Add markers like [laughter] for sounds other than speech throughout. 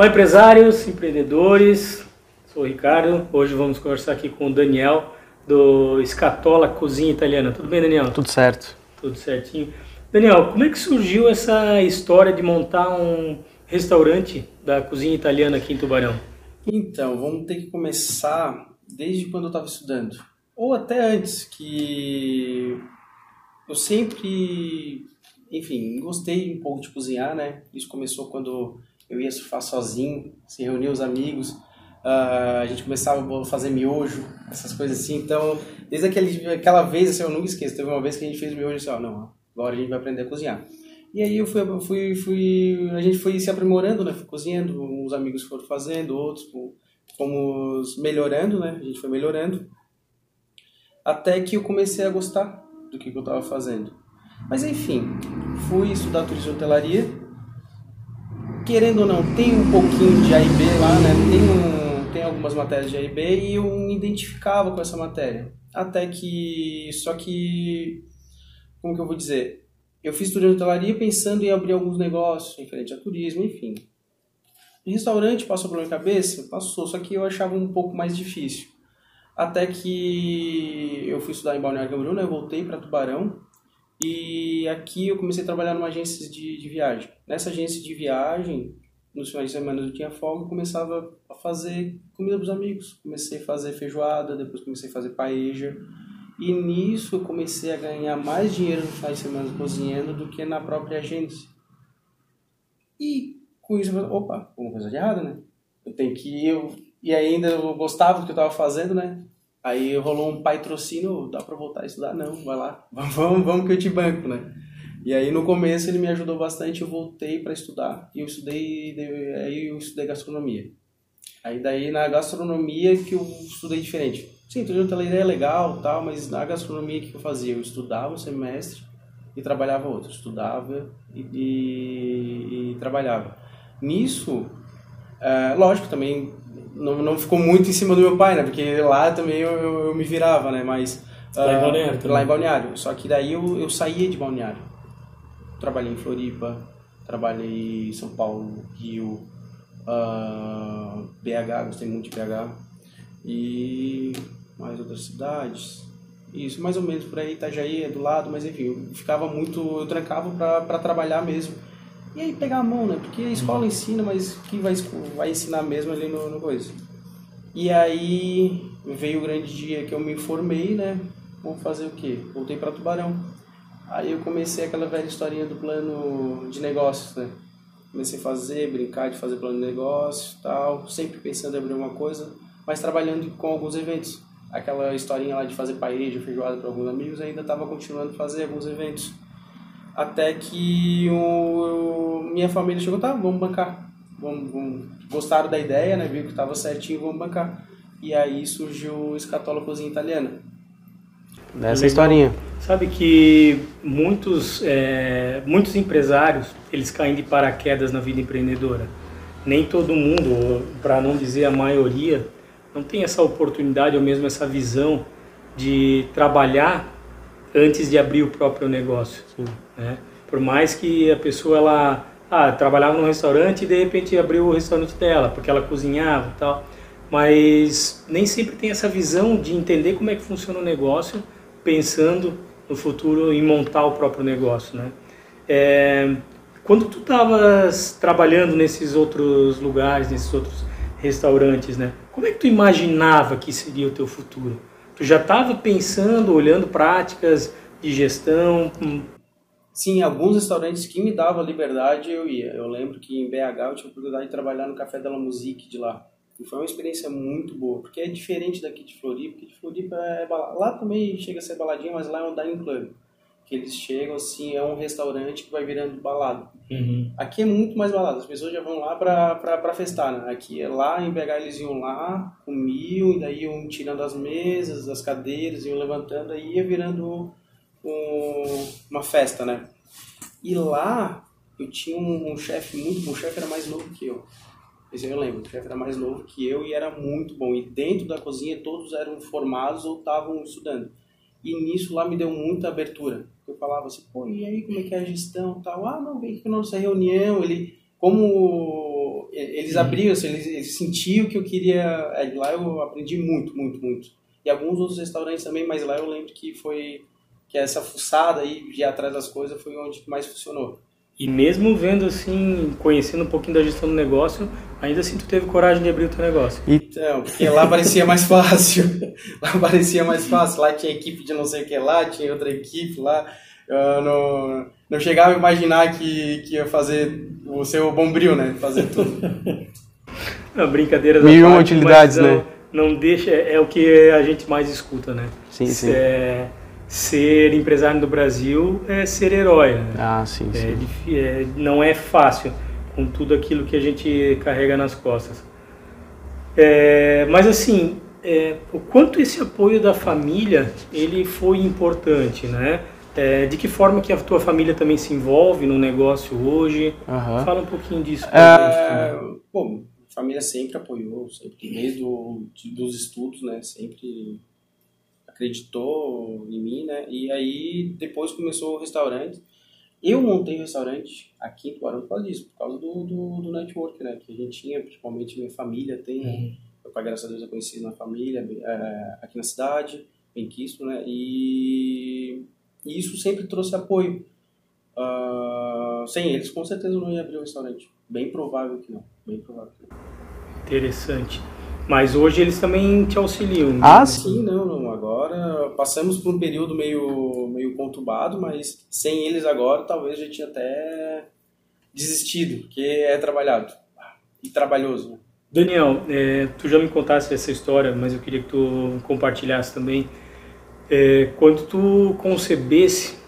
Olá, empresários, empreendedores. Sou o Ricardo. Hoje vamos conversar aqui com o Daniel do Escatola Cozinha Italiana. Tudo bem, Daniel? Tudo certo. Tudo certinho. Daniel, como é que surgiu essa história de montar um restaurante da cozinha italiana aqui em Tubarão? Então, vamos ter que começar desde quando eu estava estudando. Ou até antes, que eu sempre, enfim, gostei um pouco de cozinhar, né? Isso começou quando eu ia surfar sozinho, se reunia os amigos, uh, a gente começava a fazer miojo, essas coisas assim. Então, desde aquele, aquela vez, assim, eu nunca esqueço, teve uma vez que a gente fez miojo e disse, ó, não, agora a gente vai aprender a cozinhar. E aí eu fui, fui, fui, a gente foi se aprimorando, né? Cozinhando, uns amigos foram fazendo, outros fomos melhorando, né? A gente foi melhorando. Até que eu comecei a gostar do que eu estava fazendo. Mas enfim, fui estudar turismo e hotelaria querendo ou não, tem um pouquinho de A e B lá, né? Tem, um, tem algumas matérias de A e B e eu me identificava com essa matéria. Até que. Só que. Como que eu vou dizer? Eu fiz turismo de hotelaria pensando em abrir alguns negócios em frente a turismo, enfim. restaurante passou pela minha cabeça? Passou, só que eu achava um pouco mais difícil. Até que eu fui estudar em Balneário Camboriú, né? Eu voltei para Tubarão e aqui eu comecei a trabalhar numa agência de, de viagem. Nessa agência de viagem, nos finais de semana eu tinha folga, começava a fazer comida para os amigos. Comecei a fazer feijoada, depois comecei a fazer paeja. E nisso eu comecei a ganhar mais dinheiro no final de semana cozinhando do que na própria agência. E com isso, eu falei, opa, alguma coisa de errado, né? Eu tenho que ir. E ainda eu gostava do que eu estava fazendo, né? Aí rolou um patrocínio, dá pra voltar a estudar? Não, vai lá, [laughs] vamos, vamos que eu te banco, né? E aí no começo ele me ajudou bastante, eu voltei para estudar. E eu estudei, aí eu estudei gastronomia. Aí daí na gastronomia que eu estudei diferente. Sim, tudo hotelaria é legal tal, mas na gastronomia que eu fazia? Eu estudava um semestre e trabalhava outro. Estudava e, e, e trabalhava. Nisso, é, lógico, também não, não ficou muito em cima do meu pai, né? Porque lá também eu, eu, eu me virava, né? Mas... Lá em Balneário também. Lá em Balneário. Só que daí eu, eu saía de Balneário. Trabalhei em Floripa, trabalhei em São Paulo, Rio, uh, ah, BH, gostei muito de BH. E mais outras cidades. Isso, mais ou menos por aí, Itajaí é do lado, mas enfim, eu ficava muito, eu trancava para trabalhar mesmo. E aí pegar a mão, né? Porque a escola ensina, mas quem vai, vai ensinar mesmo ali no, no coisa. E aí veio o grande dia que eu me formei, né? Vou fazer o quê? Voltei para Tubarão. Aí eu comecei aquela velha historinha do plano de negócios, né? Comecei a fazer, brincar de fazer plano de negócio tal, sempre pensando em abrir uma coisa, mas trabalhando com alguns eventos. Aquela historinha lá de fazer paella, feijoada para alguns amigos, ainda estava continuando a fazer alguns eventos. Até que o, minha família chegou, tá, vamos bancar. Vamos, vamos. Gostaram da ideia, né? Viu que estava certinho, vamos bancar. E aí surgiu o Escatola Cozinha Italiana. Nessa historinha. Sabe que muitos, é, muitos empresários, eles caem de paraquedas na vida empreendedora. Nem todo mundo, para não dizer a maioria, não tem essa oportunidade ou mesmo essa visão de trabalhar antes de abrir o próprio negócio. Né? Por mais que a pessoa ela ah, trabalhava num restaurante e de repente abriu o restaurante dela, porque ela cozinhava e tal. Mas nem sempre tem essa visão de entender como é que funciona o negócio, pensando no futuro em montar o próprio negócio, né? É, quando tu estavas trabalhando nesses outros lugares, nesses outros restaurantes, né? Como é que tu imaginava que seria o teu futuro? Tu já estava pensando, olhando práticas de gestão? Sim, alguns restaurantes que me davam liberdade eu ia. Eu lembro que em BH eu tive a oportunidade de trabalhar no Café Della Musique de lá. E foi uma experiência muito boa, porque é diferente daqui de Floripa, porque de Floripa é balada. Lá também chega a ser baladinha, mas lá é um dining club que eles chegam assim, é um restaurante que vai virando balada. Uhum. Aqui é muito mais balada, as pessoas já vão lá pra, pra, pra festar, né? Aqui é lá, em BH eles iam lá, comiam, e daí iam tirando as mesas, as cadeiras, iam levantando, aí ia virando um, uma festa, né? E lá eu tinha um, um chefe muito bom, o chefe era mais novo que eu. Esse eu lembro, o chefe era mais novo que eu e era muito bom. E dentro da cozinha todos eram formados ou estavam estudando. E nisso lá me deu muita abertura. Eu falava assim, pô, e aí como é que é a gestão tal? Ah, não, vem aqui na nossa reunião. Ele, como eles abriam, assim, eles, eles, sentiam que eu queria. É, lá eu aprendi muito, muito, muito. E alguns outros restaurantes também, mas lá eu lembro que foi que essa fuçada aí de ir atrás das coisas foi onde mais funcionou. E mesmo vendo assim, conhecendo um pouquinho da gestão do negócio, ainda assim tu teve coragem de abrir o teu negócio. Então, porque lá parecia mais fácil. [laughs] lá parecia mais fácil. Lá tinha equipe de não sei o que lá, tinha outra equipe lá. Eu não, não chegava a imaginar que, que ia fazer o seu bombril, né? Fazer tudo. [laughs] não, brincadeira Mil parte, utilidades, não, né? Não deixa, é o que a gente mais escuta, né? Sim, sim. É, ser empresário no Brasil é ser herói. Né? Ah, sim, é, sim. É, não é fácil com tudo aquilo que a gente carrega nas costas. É, mas assim, é, o quanto esse apoio da família ele foi importante, né? É, de que forma que a tua família também se envolve no negócio hoje? Uhum. Fala um pouquinho disso. É, bom, a família sempre apoiou, sempre desde o, dos estudos, né? Sempre acreditou em mim, né? E aí depois começou o restaurante. Eu montei o restaurante aqui em Tubarão por causa disso, por causa do, do, do network, né? Que a gente tinha, principalmente minha família tem, né? Uhum. Eu, graças a Deus, eu conheci na família, é, aqui na cidade, em Quisto, né? E, e, isso sempre trouxe apoio. Uh, sem eles, com certeza, eu não ia abrir o restaurante. Bem provável que não. Bem provável que não. Interessante. Mas hoje eles também te auxiliam. Né? Ah, sim, não, não. Agora passamos por um período meio, meio conturbado, mas sem eles agora talvez a gente tinha até desistido, porque é trabalhado e trabalhoso. Né? Daniel, é, tu já me contasse essa história, mas eu queria que tu compartilhasse também. É, quando tu concebesse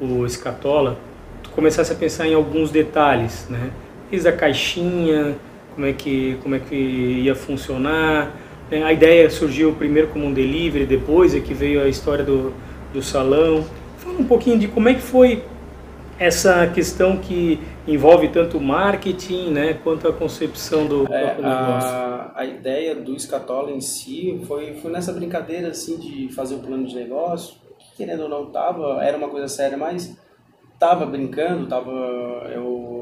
o Escatola, tu começasse a pensar em alguns detalhes, né? Desde a caixinha, como é que, como é que ia funcionar. É, a ideia surgiu primeiro como um delivery, depois é que veio a história do, do salão. Fala um pouquinho de como é que foi essa questão que envolve tanto o marketing né, quanto a concepção do é. A, a ideia do Scatola em si foi, foi nessa brincadeira assim, de fazer o plano de negócio, que querendo ou não tava, era uma coisa séria, mas tava brincando, tava eu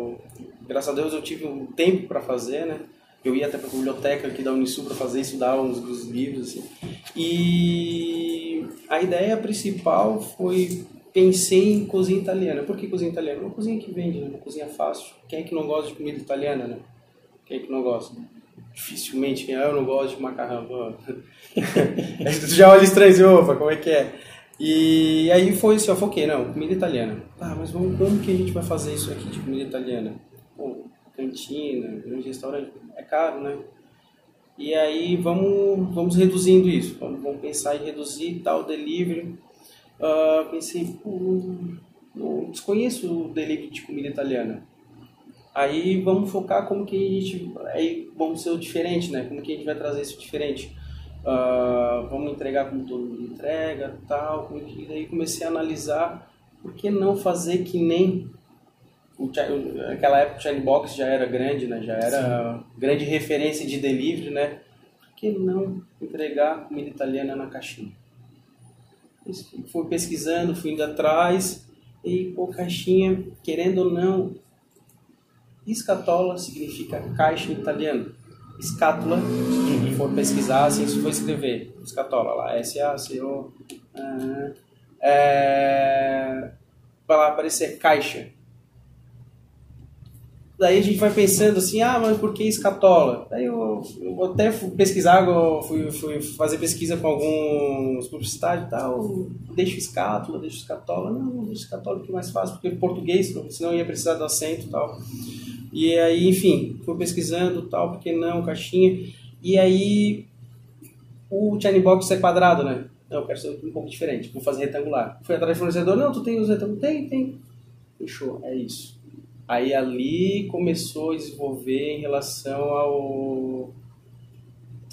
graças a Deus eu tive um tempo para fazer, né? Eu ia até para a biblioteca aqui da Unisul para fazer, estudar uns dos livros, assim. E a ideia principal foi pensei em cozinha italiana. Por que cozinha italiana? Uma cozinha que vende, né? uma cozinha fácil. Quem é que não gosta de comida italiana, né? Quem é que não gosta? Dificilmente quem é, eu não gosto de macarrão. tu [laughs] já olha estranho, opa, como é que é? E aí foi assim, eu foquei, não, comida italiana. Ah, mas vamos, como que a gente vai fazer isso aqui de comida italiana? Cantina, grande restaurante, é caro, né? E aí vamos, vamos reduzindo isso, vamos, vamos pensar em reduzir tal delivery. Uh, pensei, não desconheço o delivery de comida italiana. Aí vamos focar como que a gente, aí vamos ser o diferente, né? Como que a gente vai trazer isso diferente. Uh, vamos entregar como todo mundo entrega, tal. E daí comecei a analisar por que não fazer que nem o, naquela época o Chatbox já era grande, né? Já era Sim. grande referência de delivery, né? Por que não entregar comida italiana na caixinha? Fui pesquisando, fui indo atrás e pô, caixinha, querendo ou não, escatola significa caixa em italiano. Escátula, se for pesquisar, assim, se for escrever, escatola lá, S-A-C-O, uh, é, para aparecer caixa Daí a gente vai pensando assim, ah, mas por que escatola? Daí eu, eu até fui pesquisar, fui, fui fazer pesquisa com alguns publicitários e tal, deixa escátula, deixa escatola. Não, deixa escatola que é mais fácil, porque português, senão ia precisar do acento e tal. E aí, enfim, fui pesquisando tal, porque não, caixinha. E aí, o Box é quadrado, né? Não, eu quero ser um pouco diferente, vou fazer retangular. Fui atrás do fornecedor, não, tu tem os retângulos? Tem, tem. Fechou, é isso. Aí ali começou a desenvolver em relação ao.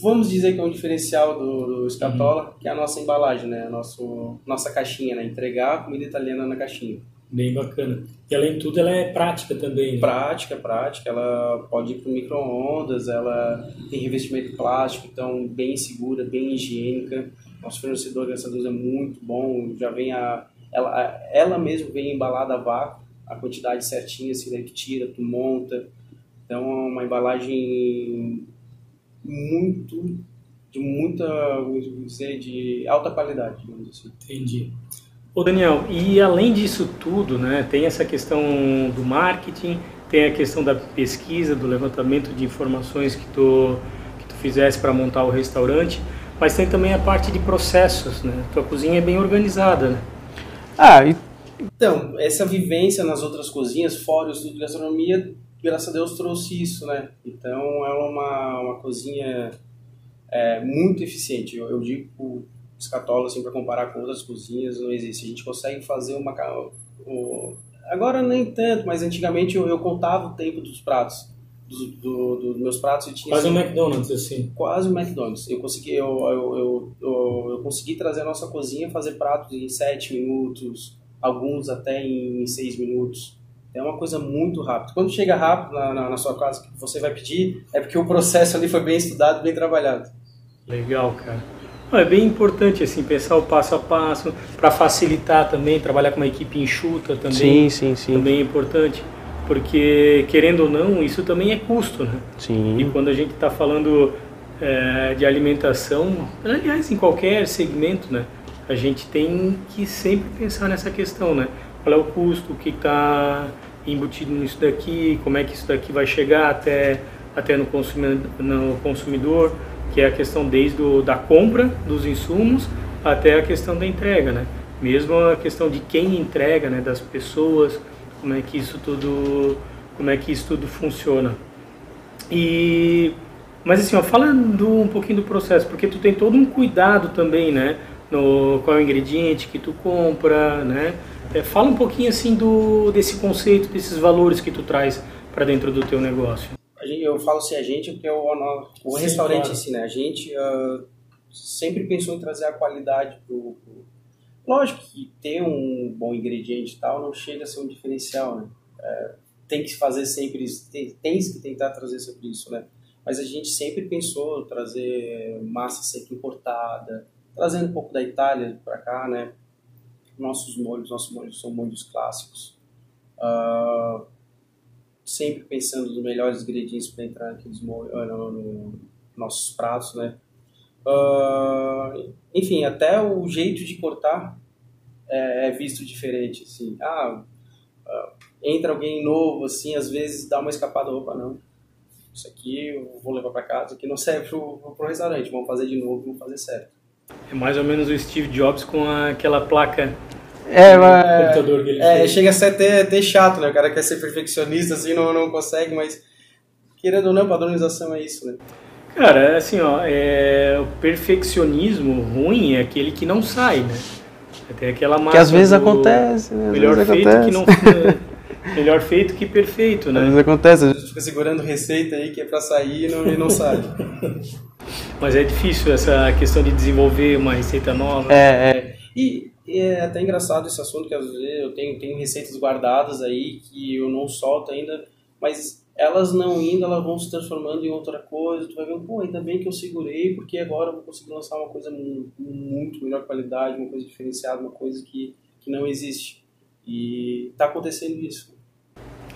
Vamos dizer que é um diferencial do, do Scatola, uhum. que é a nossa embalagem, né? A nosso, nossa caixinha, né? Entregar a comida italiana na caixinha. Bem bacana. E além de tudo, ela é prática também. Né? Prática, prática. Ela pode ir para micro-ondas, ela tem revestimento plástico, então bem segura, bem higiênica. Nosso fornecedor, graças a Deus, é muito bom. Já vem a. Ela, ela mesmo vem embalada a vácuo a quantidade certinha, assim, daí tu tira, tu monta. Então, é uma embalagem muito de muita, dizer, de alta qualidade, digamos assim. Entendi. Ô Daniel, e além disso tudo, né, tem essa questão do marketing, tem a questão da pesquisa, do levantamento de informações que tu, que tu fizesse para montar o restaurante, mas tem também a parte de processos, né? Tua cozinha é bem organizada, né? Ah, e... então, essa vivência nas outras cozinhas, fora o estudo de gastronomia, graças a Deus trouxe isso, né? Então, é uma, uma cozinha é, muito eficiente. Eu, eu digo o escatola, assim, para comparar com outras cozinhas, não existe. A gente consegue fazer uma... O, agora nem tanto, mas antigamente eu, eu contava o tempo dos pratos. Dos, do, dos meus pratos e tinha quase assim, um McDonald's assim quase um McDonald's eu consegui eu, eu, eu, eu, eu consegui trazer a nossa cozinha fazer pratos em 7 minutos alguns até em 6 minutos é uma coisa muito rápida. Quando chega rápido na, na, na, sua casa que você vai pedir, é porque o processo ali foi bem estudado, bem trabalhado. Legal, cara. É bem importante assim pensar o passo a passo para facilitar também trabalhar com uma equipe enxuta também. Sim, sim, sim. Também é importante porque querendo ou não isso também é custo, né? Sim. E quando a gente está falando é, de alimentação, aliás em qualquer segmento, né? A gente tem que sempre pensar nessa questão, né? Qual é o custo, o que está embutido nisso daqui, como é que isso daqui vai chegar até até no consumidor, no consumidor que é a questão desde o, da compra dos insumos até a questão da entrega, né? Mesmo a questão de quem entrega, né? Das pessoas, como é que isso tudo, como é que isso tudo funciona. E, mas assim, ó, falando um pouquinho do processo, porque tu tem todo um cuidado também, né? No qual é o ingrediente que tu compra, né? É, fala um pouquinho assim do desse conceito, desses valores que tu traz para dentro do teu negócio eu falo assim a gente porque é o, o Sim, restaurante claro. si, né? A gente uh, sempre pensou em trazer a qualidade pro, pro, Lógico que ter um bom ingrediente e tal não chega a ser um diferencial, né? É, tem que fazer sempre isso, tem, tem que tentar trazer sempre isso, né? Mas a gente sempre pensou trazer massa seca importada, trazendo um pouco da Itália para cá, né? Nossos molhos, nossos molhos são molhos clássicos. Uh, sempre pensando nos melhores ingredientes para entrar naqueles ah, no, no, nossos pratos, né? Uh, enfim, até o jeito de cortar é, é visto diferente, assim. Ah, uh, entra alguém novo, assim, às vezes dá uma escapada, opa, não. Isso aqui eu vou levar para casa, isso aqui não serve pro, pro restaurante, vamos fazer de novo, vamos fazer certo. É mais ou menos o Steve Jobs com aquela placa é, mas, computador que ele é, fez. chega a ser até, até chato, né? O cara quer ser perfeccionista, assim, não, não consegue, mas querendo ou não, padronização é isso, né? Cara, assim, ó, é, o perfeccionismo ruim é aquele que não sai, né? Tem aquela Que às vezes acontece, né? Às melhor vezes feito acontece. que não... melhor feito que perfeito, né? Às vezes acontece, a gente fica segurando receita aí que é pra sair e não, e não [laughs] sai. Mas é difícil essa questão de desenvolver uma receita nova. É, é. E é até engraçado esse assunto, que às vezes eu tenho, tenho receitas guardadas aí que eu não solto ainda, mas elas não indo, elas vão se transformando em outra coisa. Tu vai ver, pô, ainda bem que eu segurei, porque agora eu vou conseguir lançar uma coisa muito melhor qualidade, uma coisa diferenciada, uma coisa que, que não existe. E tá acontecendo isso.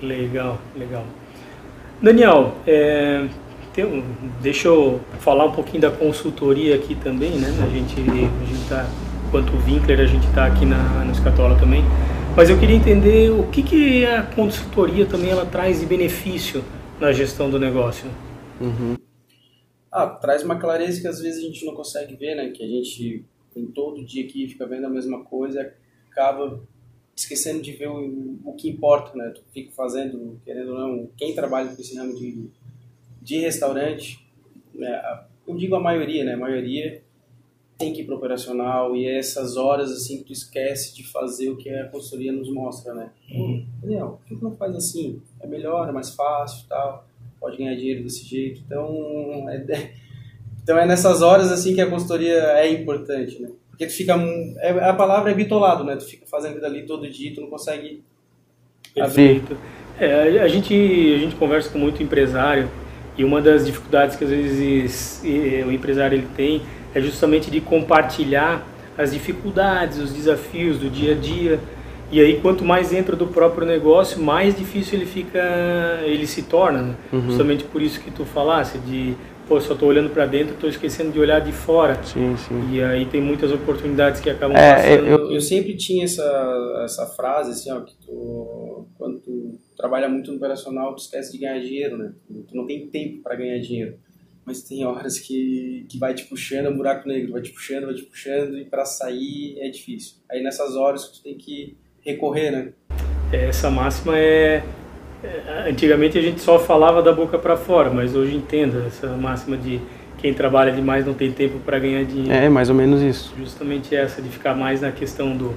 Legal, legal. Daniel, é, tem, deixa eu falar um pouquinho da consultoria aqui também, né? A gente a gente tá quanto o Winkler, a gente está aqui na, no Escatola também. Mas eu queria entender o que, que a consultoria também ela traz de benefício na gestão do negócio. Uhum. Ah, traz uma clareza que às vezes a gente não consegue ver, né? Que a gente tem todo dia aqui, fica vendo a mesma coisa e acaba esquecendo de ver o, o que importa, né? Tu fica fazendo, querendo ou não, quem trabalha com esse ramo de, de restaurante, né? eu digo a maioria, né? A maioria tem que ir para operacional e é essas horas assim que tu esquece de fazer o que a consultoria nos mostra, né? Uhum. Daniel, por que não faz assim? É melhor, é mais fácil tal, pode ganhar dinheiro desse jeito. Então, é, [laughs] então é nessas horas assim que a consultoria é importante, né? Porque tu fica, é, a palavra é bitolado, né? Tu fica fazendo ali todo dia, tu não consegue... Perfeito. É, a, gente, a gente conversa com muito empresário e uma das dificuldades que às vezes o empresário ele tem é justamente de compartilhar as dificuldades, os desafios do dia a dia. E aí quanto mais entra do próprio negócio, mais difícil ele fica, ele se torna, né? uhum. justamente por isso que tu falasse de pô, só estou olhando para dentro, estou esquecendo de olhar de fora. Sim, sim. E aí tem muitas oportunidades que acabam é, passando. Eu, eu sempre tinha essa, essa frase, assim, ó, que tu, quando tu trabalha muito no operacional, tu esquece de ganhar dinheiro, né? Tu não tem tempo para ganhar dinheiro. Mas tem horas que, que vai te puxando, é um buraco negro, vai te puxando, vai te puxando, e para sair é difícil. Aí nessas horas tu tem que recorrer, né? Essa máxima é é, antigamente a gente só falava da boca para fora, mas hoje entendo essa máxima de quem trabalha demais não tem tempo para ganhar dinheiro. É, mais ou menos isso. Justamente essa, de ficar mais na questão do,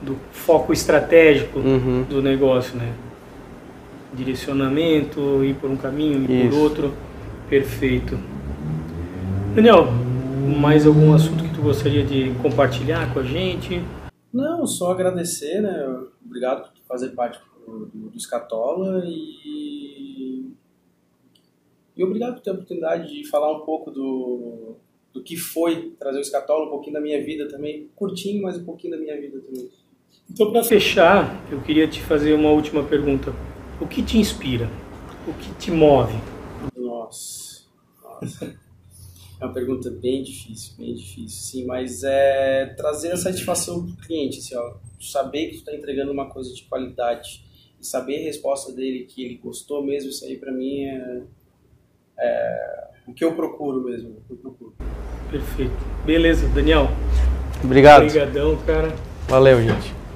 do foco estratégico uhum. do negócio, né? Direcionamento, ir por um caminho, ir isso. por outro. Perfeito. Daniel, mais algum assunto que tu gostaria de compartilhar com a gente? Não, só agradecer, né? Obrigado por fazer parte do, do Escatola e, e obrigado por ter a oportunidade de falar um pouco do, do que foi trazer o Escatola, um pouquinho da minha vida também, curtinho, mas um pouquinho da minha vida também. Então, para fechar, eu queria te fazer uma última pergunta. O que te inspira? O que te move? Nossa, nossa. É uma pergunta bem difícil, bem difícil, sim, mas é trazer a satisfação para o cliente, assim, ó, saber que tu está entregando uma coisa de qualidade e saber a resposta dele que ele gostou mesmo, isso aí para mim é, é, o que eu procuro mesmo, eu procuro. Perfeito. Beleza, Daniel. Obrigado. Obrigadão, cara. Valeu, gente.